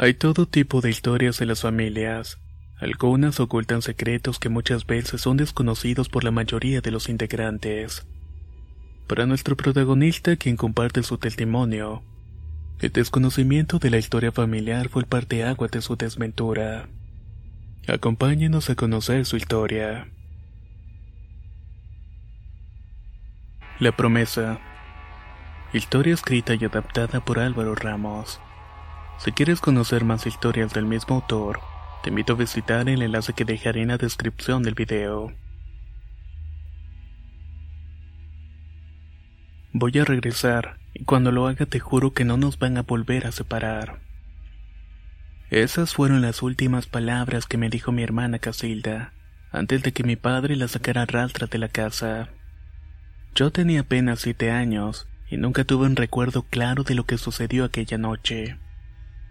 Hay todo tipo de historias en las familias. Algunas ocultan secretos que muchas veces son desconocidos por la mayoría de los integrantes. Para nuestro protagonista, quien comparte su testimonio, el desconocimiento de la historia familiar fue el parteagua de su desventura. Acompáñenos a conocer su historia. La promesa. Historia escrita y adaptada por Álvaro Ramos. Si quieres conocer más historias del mismo autor, te invito a visitar el enlace que dejaré en la descripción del video. Voy a regresar, y cuando lo haga te juro que no nos van a volver a separar. Esas fueron las últimas palabras que me dijo mi hermana Casilda, antes de que mi padre la sacara rastra de la casa. Yo tenía apenas siete años, y nunca tuve un recuerdo claro de lo que sucedió aquella noche.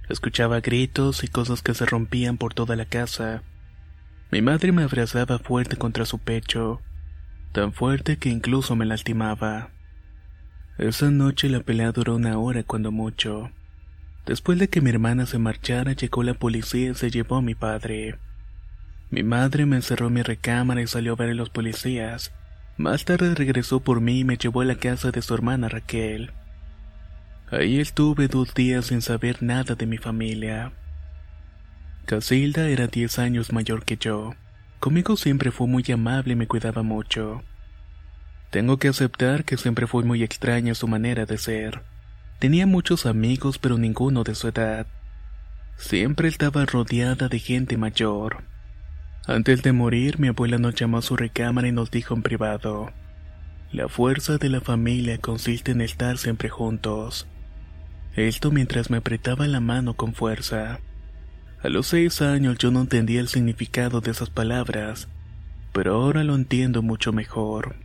Escuchaba gritos y cosas que se rompían por toda la casa. Mi madre me abrazaba fuerte contra su pecho, tan fuerte que incluso me lastimaba. Esa noche la pelea duró una hora cuando mucho. Después de que mi hermana se marchara, llegó la policía y se llevó a mi padre. Mi madre me encerró en mi recámara y salió a ver a los policías. Más tarde regresó por mí y me llevó a la casa de su hermana Raquel. Ahí estuve dos días sin saber nada de mi familia. Casilda era diez años mayor que yo. Conmigo siempre fue muy amable y me cuidaba mucho. Tengo que aceptar que siempre fue muy extraña su manera de ser. Tenía muchos amigos pero ninguno de su edad. Siempre estaba rodeada de gente mayor. Antes de morir, mi abuela nos llamó a su recámara y nos dijo en privado. La fuerza de la familia consiste en estar siempre juntos. Esto mientras me apretaba la mano con fuerza. A los seis años yo no entendía el significado de esas palabras, pero ahora lo entiendo mucho mejor.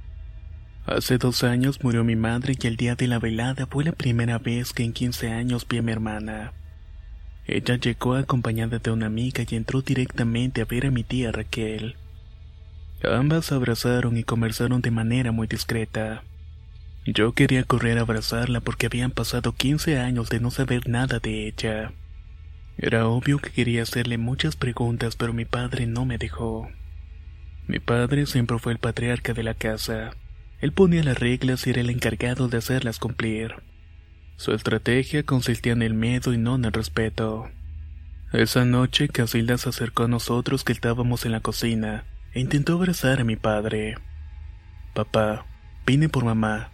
Hace dos años murió mi madre y el día de la velada fue la primera vez que en 15 años vi a mi hermana. Ella llegó acompañada de una amiga y entró directamente a ver a mi tía Raquel. Ambas se abrazaron y conversaron de manera muy discreta. Yo quería correr a abrazarla porque habían pasado 15 años de no saber nada de ella. Era obvio que quería hacerle muchas preguntas, pero mi padre no me dejó. Mi padre siempre fue el patriarca de la casa. Él ponía las reglas y era el encargado de hacerlas cumplir. Su estrategia consistía en el miedo y no en el respeto. Esa noche Casilda se acercó a nosotros que estábamos en la cocina e intentó abrazar a mi padre. Papá, vine por mamá.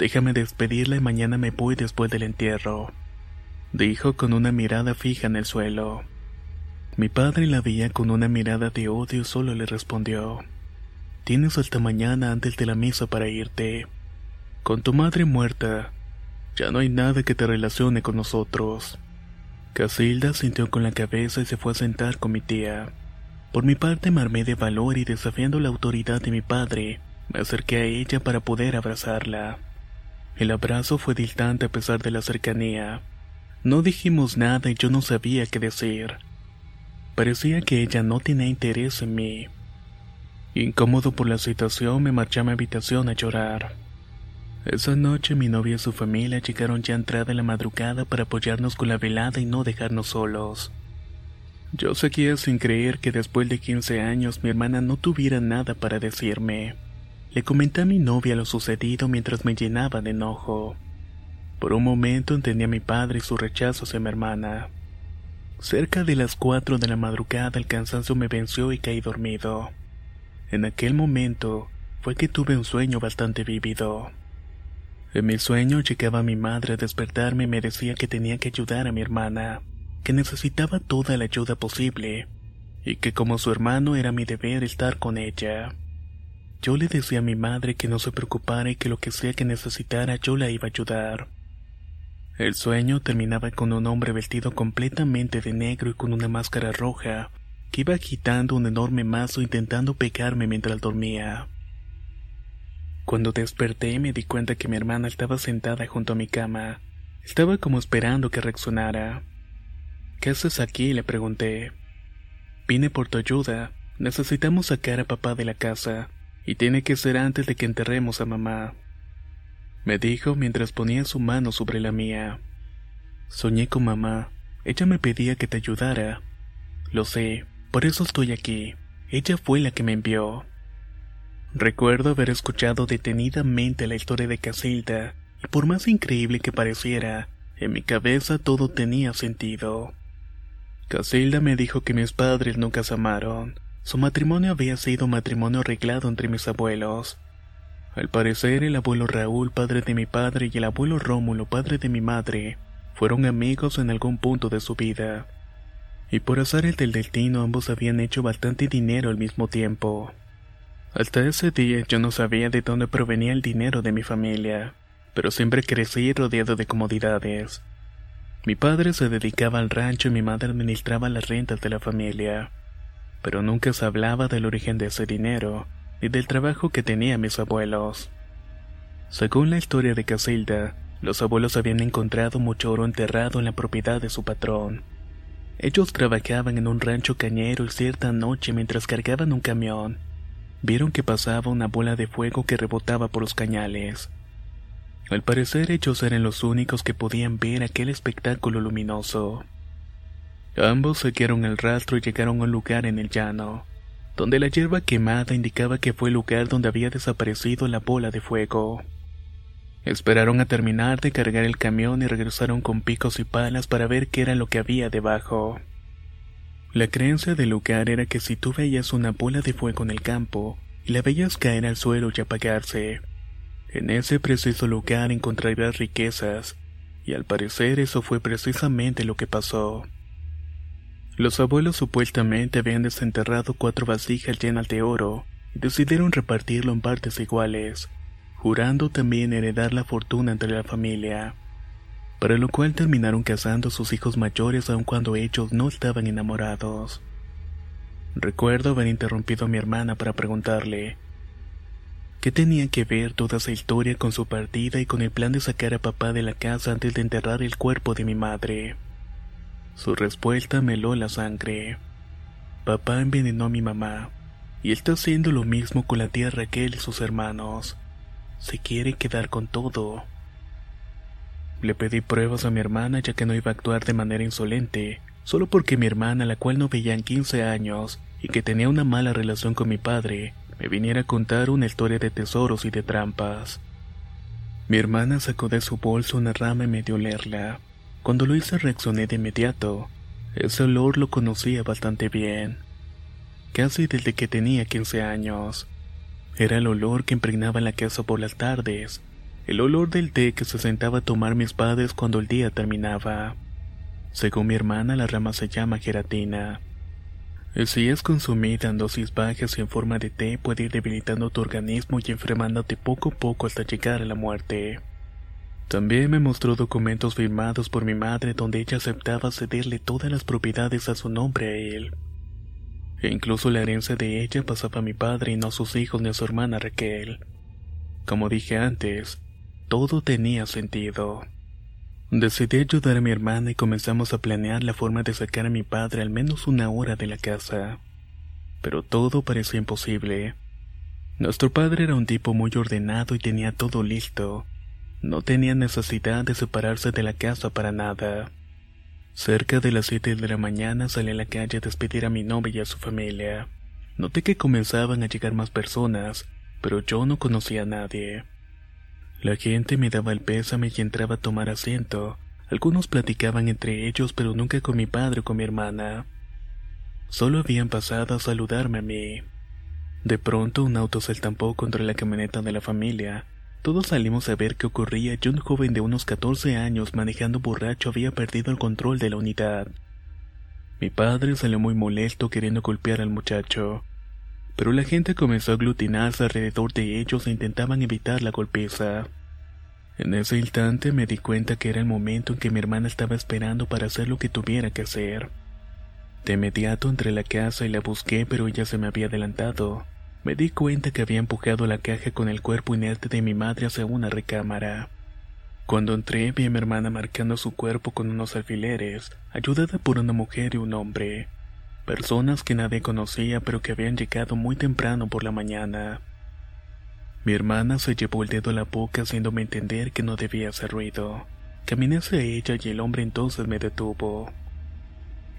Déjame despedirla y mañana me voy después del entierro, dijo con una mirada fija en el suelo. Mi padre la veía con una mirada de odio y solo le respondió, Tienes hasta mañana antes de la misa para irte. Con tu madre muerta, ya no hay nada que te relacione con nosotros. Casilda sintió con la cabeza y se fue a sentar con mi tía. Por mi parte me armé de valor y desafiando la autoridad de mi padre, me acerqué a ella para poder abrazarla. El abrazo fue distante a pesar de la cercanía. No dijimos nada y yo no sabía qué decir. Parecía que ella no tenía interés en mí. Incómodo por la situación, me marché a mi habitación a llorar. Esa noche mi novia y su familia llegaron ya entrada en la madrugada para apoyarnos con la velada y no dejarnos solos. Yo seguía sin creer que después de 15 años mi hermana no tuviera nada para decirme. Le comenté a mi novia lo sucedido mientras me llenaba de enojo. Por un momento entendí a mi padre y su rechazo hacia mi hermana. Cerca de las cuatro de la madrugada el cansancio me venció y caí dormido. En aquel momento fue que tuve un sueño bastante vívido. En mi sueño llegaba mi madre a despertarme y me decía que tenía que ayudar a mi hermana, que necesitaba toda la ayuda posible, y que como su hermano era mi deber estar con ella. Yo le decía a mi madre que no se preocupara y que lo que sea que necesitara yo la iba a ayudar. El sueño terminaba con un hombre vestido completamente de negro y con una máscara roja, que iba agitando un enorme mazo intentando pegarme mientras dormía. Cuando desperté me di cuenta que mi hermana estaba sentada junto a mi cama. Estaba como esperando que reaccionara. ¿Qué haces aquí? le pregunté. Vine por tu ayuda. Necesitamos sacar a papá de la casa, y tiene que ser antes de que enterremos a mamá. Me dijo mientras ponía su mano sobre la mía. Soñé con mamá. Ella me pedía que te ayudara. Lo sé, por eso estoy aquí. Ella fue la que me envió. Recuerdo haber escuchado detenidamente la historia de Casilda, y por más increíble que pareciera, en mi cabeza todo tenía sentido. Casilda me dijo que mis padres nunca se amaron. Su matrimonio había sido matrimonio arreglado entre mis abuelos. Al parecer, el abuelo Raúl, padre de mi padre, y el abuelo Rómulo, padre de mi madre, fueron amigos en algún punto de su vida. Y por azar el del destino, ambos habían hecho bastante dinero al mismo tiempo. Hasta ese día yo no sabía de dónde provenía el dinero de mi familia, pero siempre crecí rodeado de comodidades. Mi padre se dedicaba al rancho y mi madre administraba las rentas de la familia, pero nunca se hablaba del origen de ese dinero ni del trabajo que tenían mis abuelos. Según la historia de Casilda, los abuelos habían encontrado mucho oro enterrado en la propiedad de su patrón. Ellos trabajaban en un rancho cañero y cierta noche mientras cargaban un camión, vieron que pasaba una bola de fuego que rebotaba por los cañales. Al parecer ellos eran los únicos que podían ver aquel espectáculo luminoso. Ambos siguieron el rastro y llegaron a un lugar en el llano, donde la hierba quemada indicaba que fue el lugar donde había desaparecido la bola de fuego. Esperaron a terminar de cargar el camión y regresaron con picos y palas para ver qué era lo que había debajo. La creencia del lugar era que si tú veías una bola de fuego en el campo y la veías caer al suelo y apagarse, en ese preciso lugar encontrarías riquezas, y al parecer eso fue precisamente lo que pasó. Los abuelos supuestamente habían desenterrado cuatro vasijas llenas de oro y decidieron repartirlo en partes iguales, jurando también heredar la fortuna entre la familia para lo cual terminaron casando a sus hijos mayores aun cuando ellos no estaban enamorados. Recuerdo haber interrumpido a mi hermana para preguntarle qué tenía que ver toda esa historia con su partida y con el plan de sacar a papá de la casa antes de enterrar el cuerpo de mi madre. Su respuesta me heló la sangre. Papá envenenó a mi mamá, y está haciendo lo mismo con la tía Raquel y sus hermanos. Se quiere quedar con todo. Le pedí pruebas a mi hermana ya que no iba a actuar de manera insolente, solo porque mi hermana, la cual no veía en 15 años y que tenía una mala relación con mi padre, me viniera a contar una historia de tesoros y de trampas. Mi hermana sacó de su bolso una rama y me dio olerla. Cuando lo hice reaccioné de inmediato. Ese olor lo conocía bastante bien. Casi desde que tenía 15 años. Era el olor que impregnaba la casa por las tardes, el olor del té que se sentaba a tomar mis padres cuando el día terminaba. Según mi hermana, la rama se llama gelatina. Y si es consumida en dosis bajas y en forma de té, puede ir debilitando tu organismo y enfermándote poco a poco hasta llegar a la muerte. También me mostró documentos firmados por mi madre donde ella aceptaba cederle todas las propiedades a su nombre a él. E incluso la herencia de ella pasaba a mi padre y no a sus hijos ni a su hermana Raquel. Como dije antes, todo tenía sentido. Decidí ayudar a mi hermana y comenzamos a planear la forma de sacar a mi padre al menos una hora de la casa. Pero todo parecía imposible. Nuestro padre era un tipo muy ordenado y tenía todo listo. No tenía necesidad de separarse de la casa para nada. Cerca de las siete de la mañana salí a la calle a despedir a mi novia y a su familia. Noté que comenzaban a llegar más personas, pero yo no conocía a nadie. La gente me daba el pésame y entraba a tomar asiento. Algunos platicaban entre ellos, pero nunca con mi padre o con mi hermana. Solo habían pasado a saludarme a mí. De pronto un auto se estampó contra la camioneta de la familia. Todos salimos a ver qué ocurría y un joven de unos 14 años manejando borracho había perdido el control de la unidad. Mi padre salió muy molesto queriendo golpear al muchacho, pero la gente comenzó a aglutinarse alrededor de ellos e intentaban evitar la golpiza. En ese instante me di cuenta que era el momento en que mi hermana estaba esperando para hacer lo que tuviera que hacer. De inmediato entré a la casa y la busqué, pero ella se me había adelantado. Me di cuenta que había empujado la caja con el cuerpo inerte de mi madre hacia una recámara. Cuando entré vi a mi hermana marcando su cuerpo con unos alfileres, ayudada por una mujer y un hombre. Personas que nadie conocía pero que habían llegado muy temprano por la mañana. Mi hermana se llevó el dedo a la boca haciéndome entender que no debía hacer ruido. Caminé hacia ella y el hombre entonces me detuvo.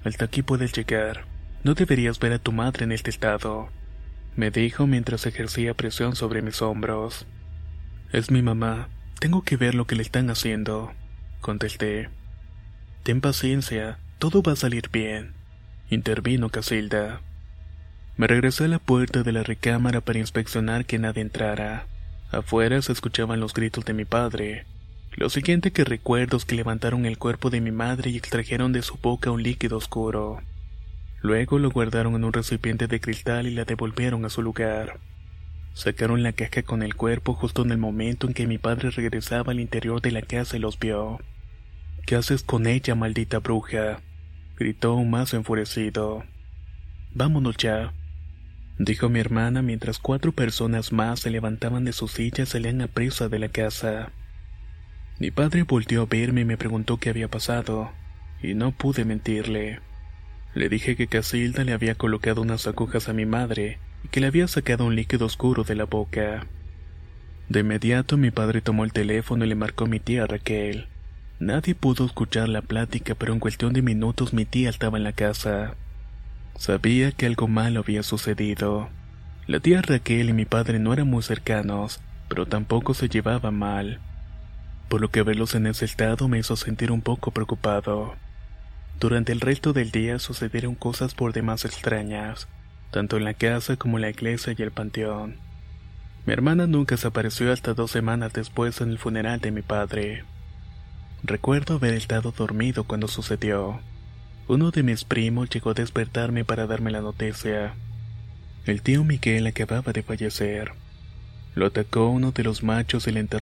Hasta aquí puedes llegar. No deberías ver a tu madre en este estado me dijo mientras ejercía presión sobre mis hombros. Es mi mamá. Tengo que ver lo que le están haciendo, contesté. Ten paciencia, todo va a salir bien, intervino Casilda. Me regresé a la puerta de la recámara para inspeccionar que nadie entrara. Afuera se escuchaban los gritos de mi padre. Lo siguiente que recuerdo es que levantaron el cuerpo de mi madre y extrajeron de su boca un líquido oscuro. Luego lo guardaron en un recipiente de cristal y la devolvieron a su lugar. Sacaron la caja con el cuerpo justo en el momento en que mi padre regresaba al interior de la casa y los vio. ¿Qué haces con ella, maldita bruja? gritó aún más enfurecido. Vámonos ya, dijo mi hermana mientras cuatro personas más se levantaban de sus sillas y salían a presa de la casa. Mi padre volteó a verme y me preguntó qué había pasado, y no pude mentirle. Le dije que Casilda le había colocado unas agujas a mi madre y que le había sacado un líquido oscuro de la boca. De inmediato mi padre tomó el teléfono y le marcó a mi tía Raquel. Nadie pudo escuchar la plática, pero en cuestión de minutos mi tía estaba en la casa. Sabía que algo malo había sucedido. La tía Raquel y mi padre no eran muy cercanos, pero tampoco se llevaban mal. Por lo que verlos en ese estado me hizo sentir un poco preocupado. Durante el resto del día sucedieron cosas por demás extrañas, tanto en la casa como en la iglesia y el panteón. Mi hermana nunca se apareció hasta dos semanas después en el funeral de mi padre. Recuerdo haber estado dormido cuando sucedió. Uno de mis primos llegó a despertarme para darme la noticia. El tío Miguel acababa de fallecer. Lo atacó uno de los machos y le enterró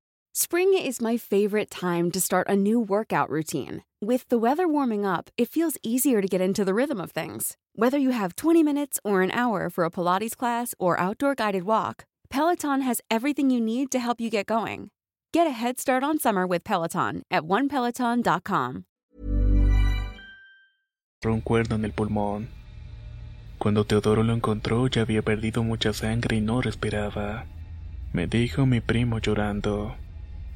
Spring is my favorite time to start a new workout routine. With the weather warming up, it feels easier to get into the rhythm of things. Whether you have 20 minutes or an hour for a Pilates class or outdoor guided walk, Peloton has everything you need to help you get going. Get a head start on summer with Peloton at onepeloton.com. Un cuerno en el pulmón. Cuando Teodoro lo encontró ya había perdido mucha sangre y no respiraba. Me dijo mi primo llorando.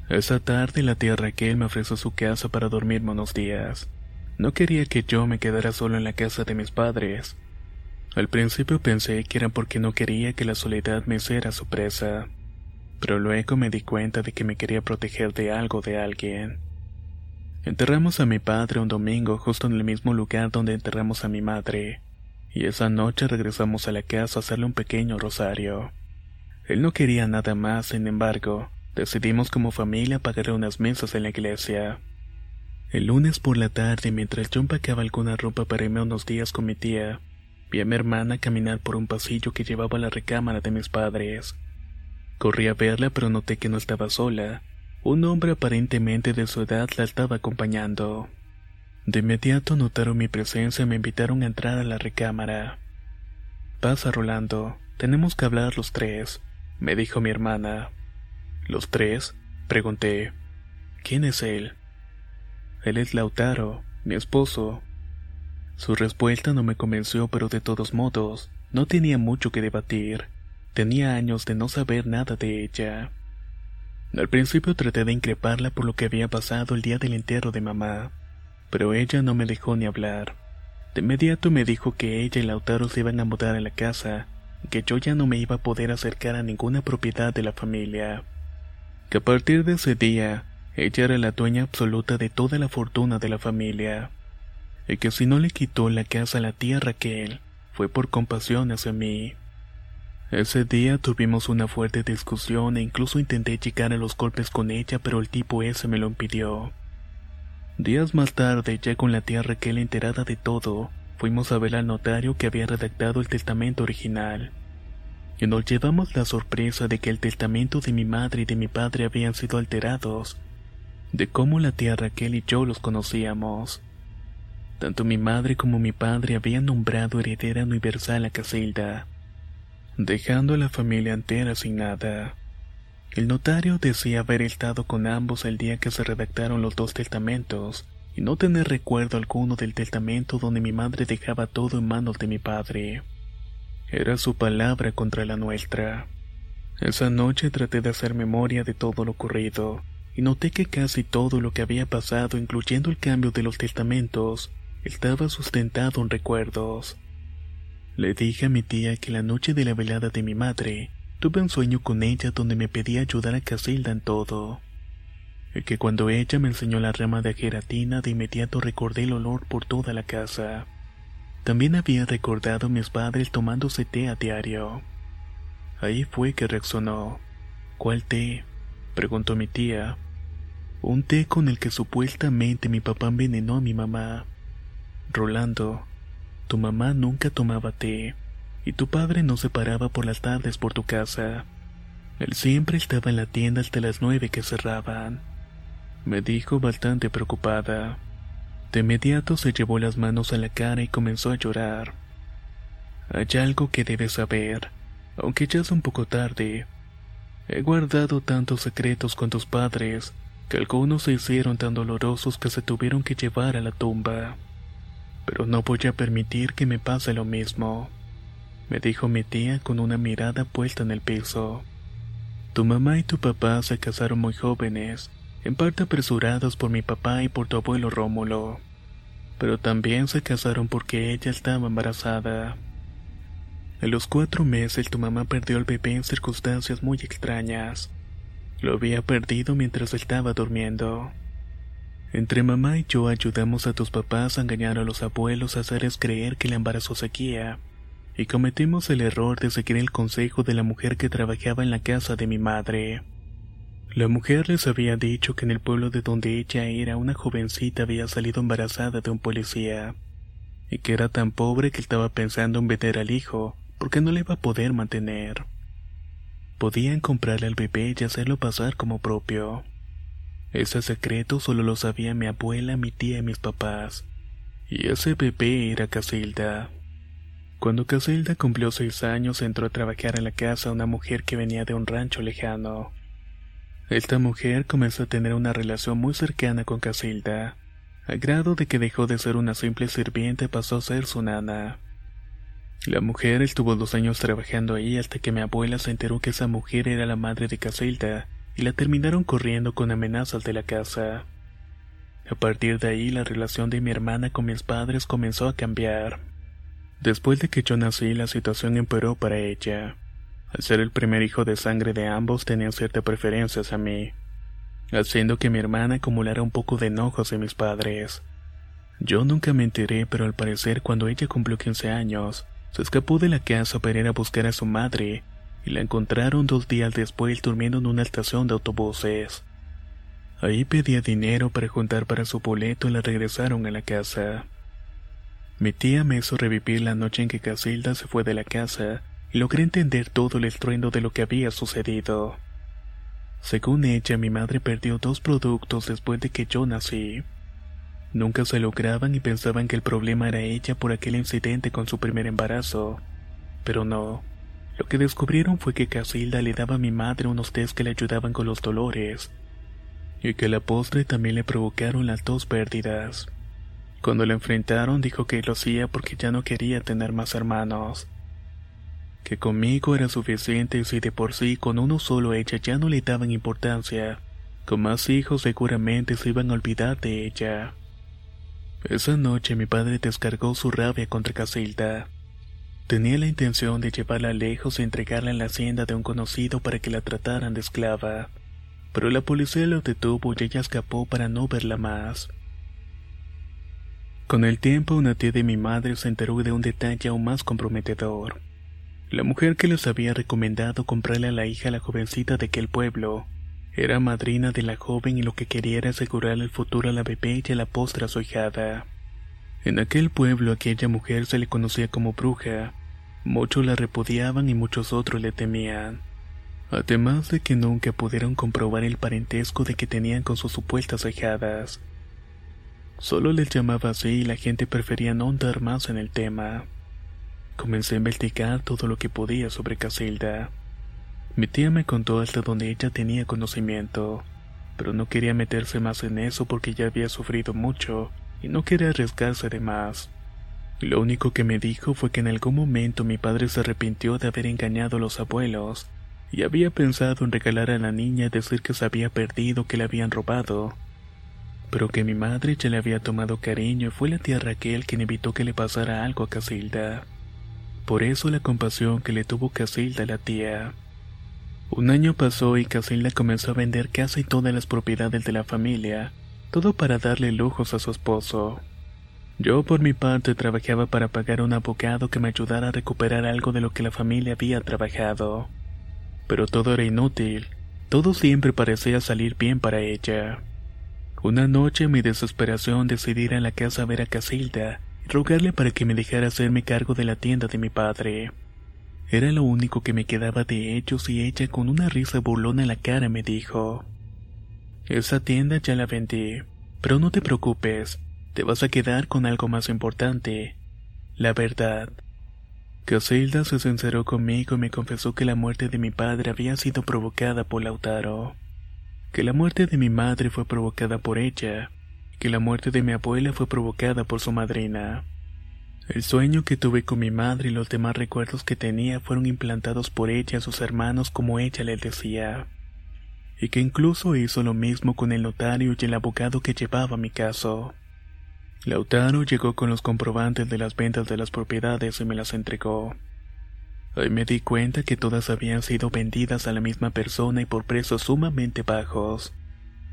Esa tarde la tía Raquel me ofreció su casa para dormirme unos días. No quería que yo me quedara solo en la casa de mis padres. Al principio pensé que era porque no quería que la soledad me hiciera su presa, pero luego me di cuenta de que me quería proteger de algo de alguien. Enterramos a mi padre un domingo justo en el mismo lugar donde enterramos a mi madre, y esa noche regresamos a la casa a hacerle un pequeño rosario. Él no quería nada más, sin embargo, Decidimos como familia pagar unas mesas en la iglesia. El lunes por la tarde, mientras yo empacaba alguna ropa para irme unos días con mi tía, vi a mi hermana caminar por un pasillo que llevaba a la recámara de mis padres. Corrí a verla, pero noté que no estaba sola. Un hombre aparentemente de su edad la estaba acompañando. De inmediato notaron mi presencia y me invitaron a entrar a la recámara. Pasa, Rolando. Tenemos que hablar los tres me dijo mi hermana. ¿Los tres? Pregunté. ¿Quién es él? Él es Lautaro, mi esposo. Su respuesta no me convenció, pero de todos modos, no tenía mucho que debatir. Tenía años de no saber nada de ella. Al principio traté de increparla por lo que había pasado el día del entierro de mamá, pero ella no me dejó ni hablar. De inmediato me dijo que ella y Lautaro se iban a mudar a la casa, que yo ya no me iba a poder acercar a ninguna propiedad de la familia. Que a partir de ese día, ella era la dueña absoluta de toda la fortuna de la familia, y que si no le quitó la casa a la tía Raquel, fue por compasión hacia mí. Ese día tuvimos una fuerte discusión e incluso intenté llegar a los golpes con ella, pero el tipo ese me lo impidió. Días más tarde, ya con la tía Raquel enterada de todo, fuimos a ver al notario que había redactado el testamento original. Y nos llevamos la sorpresa de que el testamento de mi madre y de mi padre habían sido alterados, de cómo la tía Raquel y yo los conocíamos. Tanto mi madre como mi padre habían nombrado heredera universal a Casilda dejando a la familia entera sin nada. El notario decía haber estado con ambos el día que se redactaron los dos testamentos y no tener recuerdo alguno del testamento donde mi madre dejaba todo en manos de mi padre. Era su palabra contra la nuestra. Esa noche traté de hacer memoria de todo lo ocurrido y noté que casi todo lo que había pasado, incluyendo el cambio de los testamentos, estaba sustentado en recuerdos. Le dije a mi tía que la noche de la velada de mi madre, tuve un sueño con ella donde me pedía ayudar a Casilda en todo. Y que cuando ella me enseñó la rama de geratina, de inmediato recordé el olor por toda la casa. También había recordado a mis padres tomándose té a diario. Ahí fue que reaccionó. ¿Cuál té? preguntó mi tía. Un té con el que supuestamente mi papá envenenó a mi mamá. Rolando, tu mamá nunca tomaba té, y tu padre no se paraba por las tardes por tu casa. Él siempre estaba en la tienda hasta las nueve que cerraban. Me dijo bastante preocupada. De inmediato se llevó las manos a la cara y comenzó a llorar. Hay algo que debes saber, aunque ya es un poco tarde. He guardado tantos secretos con tus padres que algunos se hicieron tan dolorosos que se tuvieron que llevar a la tumba pero no voy a permitir que me pase lo mismo, me dijo mi tía con una mirada puesta en el piso. Tu mamá y tu papá se casaron muy jóvenes, en parte apresurados por mi papá y por tu abuelo Rómulo, pero también se casaron porque ella estaba embarazada. En los cuatro meses tu mamá perdió al bebé en circunstancias muy extrañas. Lo había perdido mientras estaba durmiendo. Entre mamá y yo ayudamos a tus papás a engañar a los abuelos a hacerles creer que el embarazo seguía, y cometimos el error de seguir el consejo de la mujer que trabajaba en la casa de mi madre. La mujer les había dicho que en el pueblo de donde ella era una jovencita había salido embarazada de un policía, y que era tan pobre que estaba pensando en vender al hijo, porque no le iba a poder mantener. Podían comprarle al bebé y hacerlo pasar como propio. Ese secreto solo lo sabía mi abuela, mi tía y mis papás. Y ese bebé era Casilda. Cuando Casilda cumplió seis años entró a trabajar en la casa una mujer que venía de un rancho lejano. Esta mujer comenzó a tener una relación muy cercana con Casilda, a grado de que dejó de ser una simple sirviente pasó a ser su nana. La mujer estuvo dos años trabajando ahí hasta que mi abuela se enteró que esa mujer era la madre de Casilda y la terminaron corriendo con amenazas de la casa. A partir de ahí la relación de mi hermana con mis padres comenzó a cambiar. Después de que yo nací la situación empeoró para ella. Al ser el primer hijo de sangre de ambos tenían cierta preferencia hacia mí, haciendo que mi hermana acumulara un poco de enojos de mis padres. Yo nunca me enteré, pero al parecer cuando ella cumplió 15 años, se escapó de la casa para ir a buscar a su madre y la encontraron dos días después durmiendo en una estación de autobuses. Ahí pedía dinero para juntar para su boleto y la regresaron a la casa. Mi tía me hizo revivir la noche en que Casilda se fue de la casa logré entender todo el estruendo de lo que había sucedido. Según ella, mi madre perdió dos productos después de que yo nací. Nunca se lograban y pensaban que el problema era ella por aquel incidente con su primer embarazo. Pero no. Lo que descubrieron fue que Casilda le daba a mi madre unos test que le ayudaban con los dolores, y que la postre también le provocaron las dos pérdidas. Cuando la enfrentaron dijo que lo hacía porque ya no quería tener más hermanos. Que conmigo era suficiente si de por sí con uno solo ella ya no le daban importancia, con más hijos seguramente se iban a olvidar de ella. Esa noche mi padre descargó su rabia contra Casilda. Tenía la intención de llevarla lejos y entregarla en la hacienda de un conocido para que la trataran de esclava, pero la policía lo detuvo y ella escapó para no verla más. Con el tiempo una tía de mi madre se enteró de un detalle aún más comprometedor. La mujer que les había recomendado comprarle a la hija a la jovencita de aquel pueblo era madrina de la joven y lo que quería era asegurarle el futuro a la bebé y a la postra a su hijada. En aquel pueblo aquella mujer se le conocía como bruja. Muchos la repudiaban y muchos otros le temían. Además de que nunca pudieron comprobar el parentesco de que tenían con sus supuestas hijadas. Solo les llamaba así y la gente prefería no andar más en el tema. Comencé a investigar todo lo que podía sobre Casilda. Mi tía me contó hasta donde ella tenía conocimiento, pero no quería meterse más en eso porque ya había sufrido mucho y no quería arriesgarse de más. Lo único que me dijo fue que en algún momento mi padre se arrepintió de haber engañado a los abuelos y había pensado en regalar a la niña y decir que se había perdido, que le habían robado, pero que mi madre ya le había tomado cariño y fue la tía Raquel quien evitó que le pasara algo a Casilda. Por eso la compasión que le tuvo Casilda a la tía. Un año pasó y Casilda comenzó a vender casi todas las propiedades de la familia, todo para darle lujos a su esposo. Yo por mi parte trabajaba para pagar a un abogado que me ayudara a recuperar algo de lo que la familia había trabajado. Pero todo era inútil, todo siempre parecía salir bien para ella. Una noche en mi desesperación decidí ir a la casa a ver a Casilda rogarle para que me dejara hacerme cargo de la tienda de mi padre. Era lo único que me quedaba de ellos y ella con una risa burlona en la cara me dijo, Esa tienda ya la vendí, pero no te preocupes, te vas a quedar con algo más importante, la verdad. Casilda se sinceró conmigo y me confesó que la muerte de mi padre había sido provocada por Lautaro, que la muerte de mi madre fue provocada por ella, que la muerte de mi abuela fue provocada por su madrina. El sueño que tuve con mi madre y los demás recuerdos que tenía fueron implantados por ella a sus hermanos como ella les decía, y que incluso hizo lo mismo con el notario y el abogado que llevaba mi caso. Lautaro llegó con los comprobantes de las ventas de las propiedades y me las entregó. Ahí me di cuenta que todas habían sido vendidas a la misma persona y por precios sumamente bajos.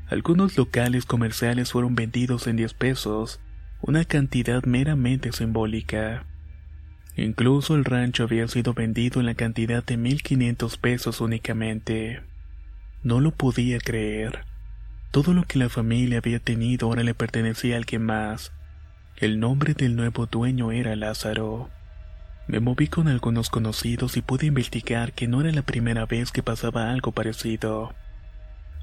Algunos locales comerciales fueron vendidos en 10 pesos una cantidad meramente simbólica. Incluso el rancho había sido vendido en la cantidad de 1500 pesos únicamente. No lo podía creer. Todo lo que la familia había tenido ahora le pertenecía a alguien más. El nombre del nuevo dueño era Lázaro. Me moví con algunos conocidos y pude investigar que no era la primera vez que pasaba algo parecido.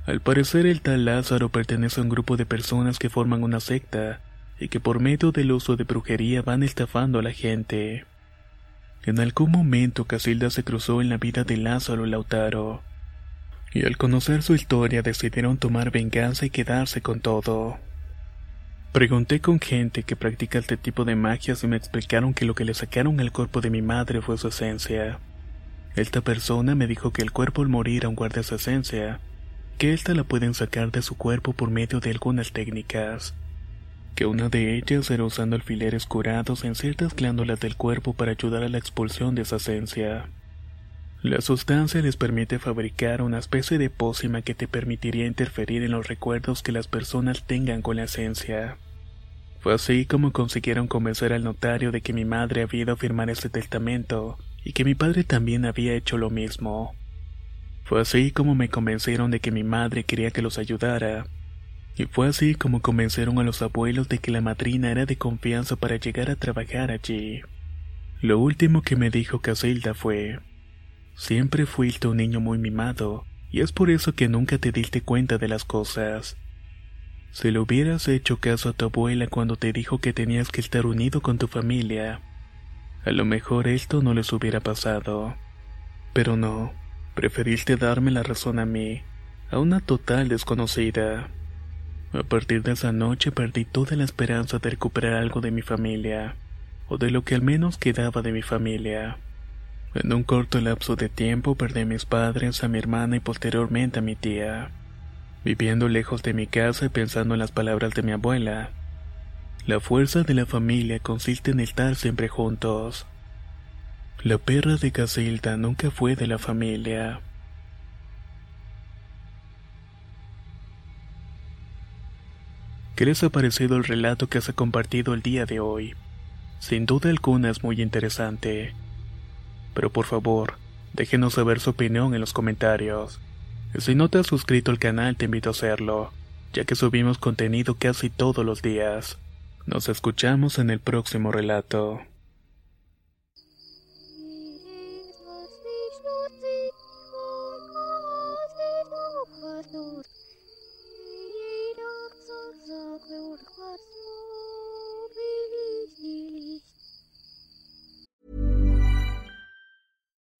Al parecer el tal Lázaro pertenece a un grupo de personas que forman una secta y que por medio del uso de brujería van estafando a la gente. En algún momento Casilda se cruzó en la vida de Lázaro Lautaro, y al conocer su historia decidieron tomar venganza y quedarse con todo. Pregunté con gente que practica este tipo de magias y me explicaron que lo que le sacaron al cuerpo de mi madre fue su esencia. Esta persona me dijo que el cuerpo al morir aún guarda esa esencia, que ésta la pueden sacar de su cuerpo por medio de algunas técnicas que una de ellas era usando alfileres curados en ciertas glándulas del cuerpo para ayudar a la expulsión de esa esencia. La sustancia les permite fabricar una especie de pócima que te permitiría interferir en los recuerdos que las personas tengan con la esencia. Fue así como consiguieron convencer al notario de que mi madre había ido a firmar ese testamento y que mi padre también había hecho lo mismo. Fue así como me convencieron de que mi madre quería que los ayudara, y fue así como convencieron a los abuelos de que la madrina era de confianza para llegar a trabajar allí. Lo último que me dijo Casilda fue, siempre fuiste un niño muy mimado, y es por eso que nunca te diste cuenta de las cosas. Si le hubieras hecho caso a tu abuela cuando te dijo que tenías que estar unido con tu familia, a lo mejor esto no les hubiera pasado. Pero no, preferiste darme la razón a mí, a una total desconocida. A partir de esa noche perdí toda la esperanza de recuperar algo de mi familia, o de lo que al menos quedaba de mi familia. En un corto lapso de tiempo perdí a mis padres, a mi hermana y posteriormente a mi tía, viviendo lejos de mi casa y pensando en las palabras de mi abuela. La fuerza de la familia consiste en estar siempre juntos. La perra de Casilda nunca fue de la familia. ¿Qué les ha parecido el relato que se ha compartido el día de hoy? Sin duda alguna es muy interesante. Pero por favor, déjenos saber su opinión en los comentarios. Si no te has suscrito al canal, te invito a hacerlo, ya que subimos contenido casi todos los días. Nos escuchamos en el próximo relato.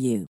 you.